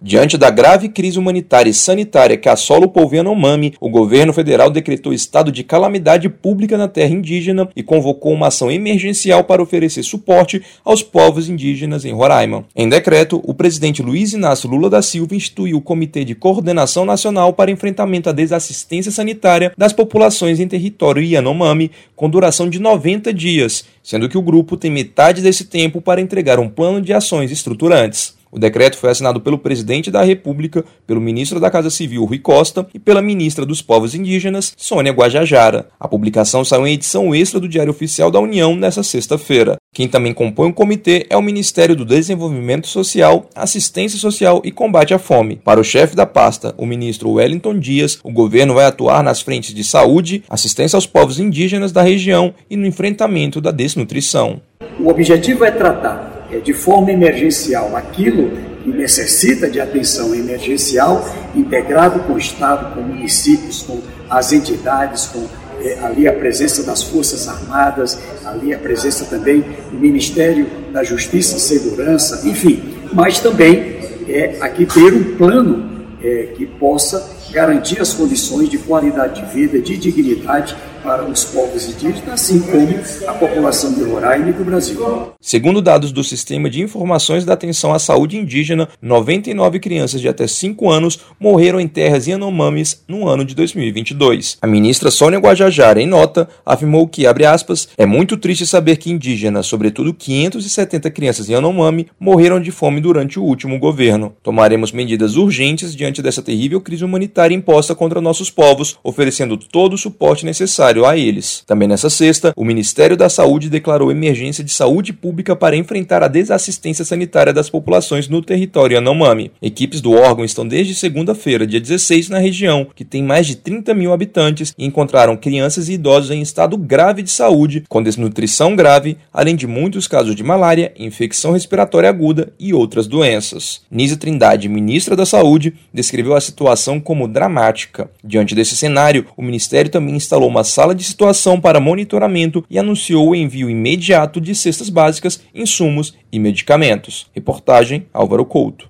Diante da grave crise humanitária e sanitária que assola o povo Yanomami, o governo federal decretou estado de calamidade pública na terra indígena e convocou uma ação emergencial para oferecer suporte aos povos indígenas em Roraima. Em decreto, o presidente Luiz Inácio Lula da Silva instituiu o Comitê de Coordenação Nacional para Enfrentamento à Desassistência Sanitária das Populações em Território Yanomami, com duração de 90 dias, sendo que o grupo tem metade desse tempo para entregar um plano de ações estruturantes. O decreto foi assinado pelo presidente da República, pelo ministro da Casa Civil, Rui Costa, e pela ministra dos Povos Indígenas, Sônia Guajajara. A publicação saiu em edição extra do Diário Oficial da União nesta sexta-feira. Quem também compõe o comitê é o Ministério do Desenvolvimento Social, Assistência Social e Combate à Fome. Para o chefe da pasta, o ministro Wellington Dias, o governo vai atuar nas frentes de saúde, assistência aos povos indígenas da região e no enfrentamento da desnutrição. O objetivo é tratar de forma emergencial. Aquilo que necessita de atenção emergencial, integrado com o Estado, com municípios, com as entidades, com é, ali a presença das Forças Armadas, ali a presença também do Ministério da Justiça e Segurança, enfim, mas também é, aqui ter um plano é, que possa garantir as condições de qualidade de vida, de dignidade para os povos indígenas, assim como a população de Roraima e do Brasil. Segundo dados do Sistema de Informações da Atenção à Saúde Indígena, 99 crianças de até 5 anos morreram em terras Yanomamis no ano de 2022. A ministra Sônia Guajajara, em nota, afirmou que, aspas, é muito triste saber que indígenas, sobretudo 570 crianças Yanomami, morreram de fome durante o último governo. Tomaremos medidas urgentes diante dessa terrível crise humanitária imposta contra nossos povos, oferecendo todo o suporte necessário a eles. Também nessa sexta, o Ministério da Saúde declarou emergência de saúde pública para enfrentar a desassistência sanitária das populações no território Yanomami. Equipes do órgão estão desde segunda-feira, dia 16, na região, que tem mais de 30 mil habitantes, e encontraram crianças e idosos em estado grave de saúde, com desnutrição grave, além de muitos casos de malária, infecção respiratória aguda e outras doenças. Nisa Trindade, ministra da Saúde, descreveu a situação como dramática. Diante desse cenário, o Ministério também instalou uma sala de situação para monitoramento e anunciou o envio imediato de cestas básicas, insumos e medicamentos. Reportagem Álvaro Couto.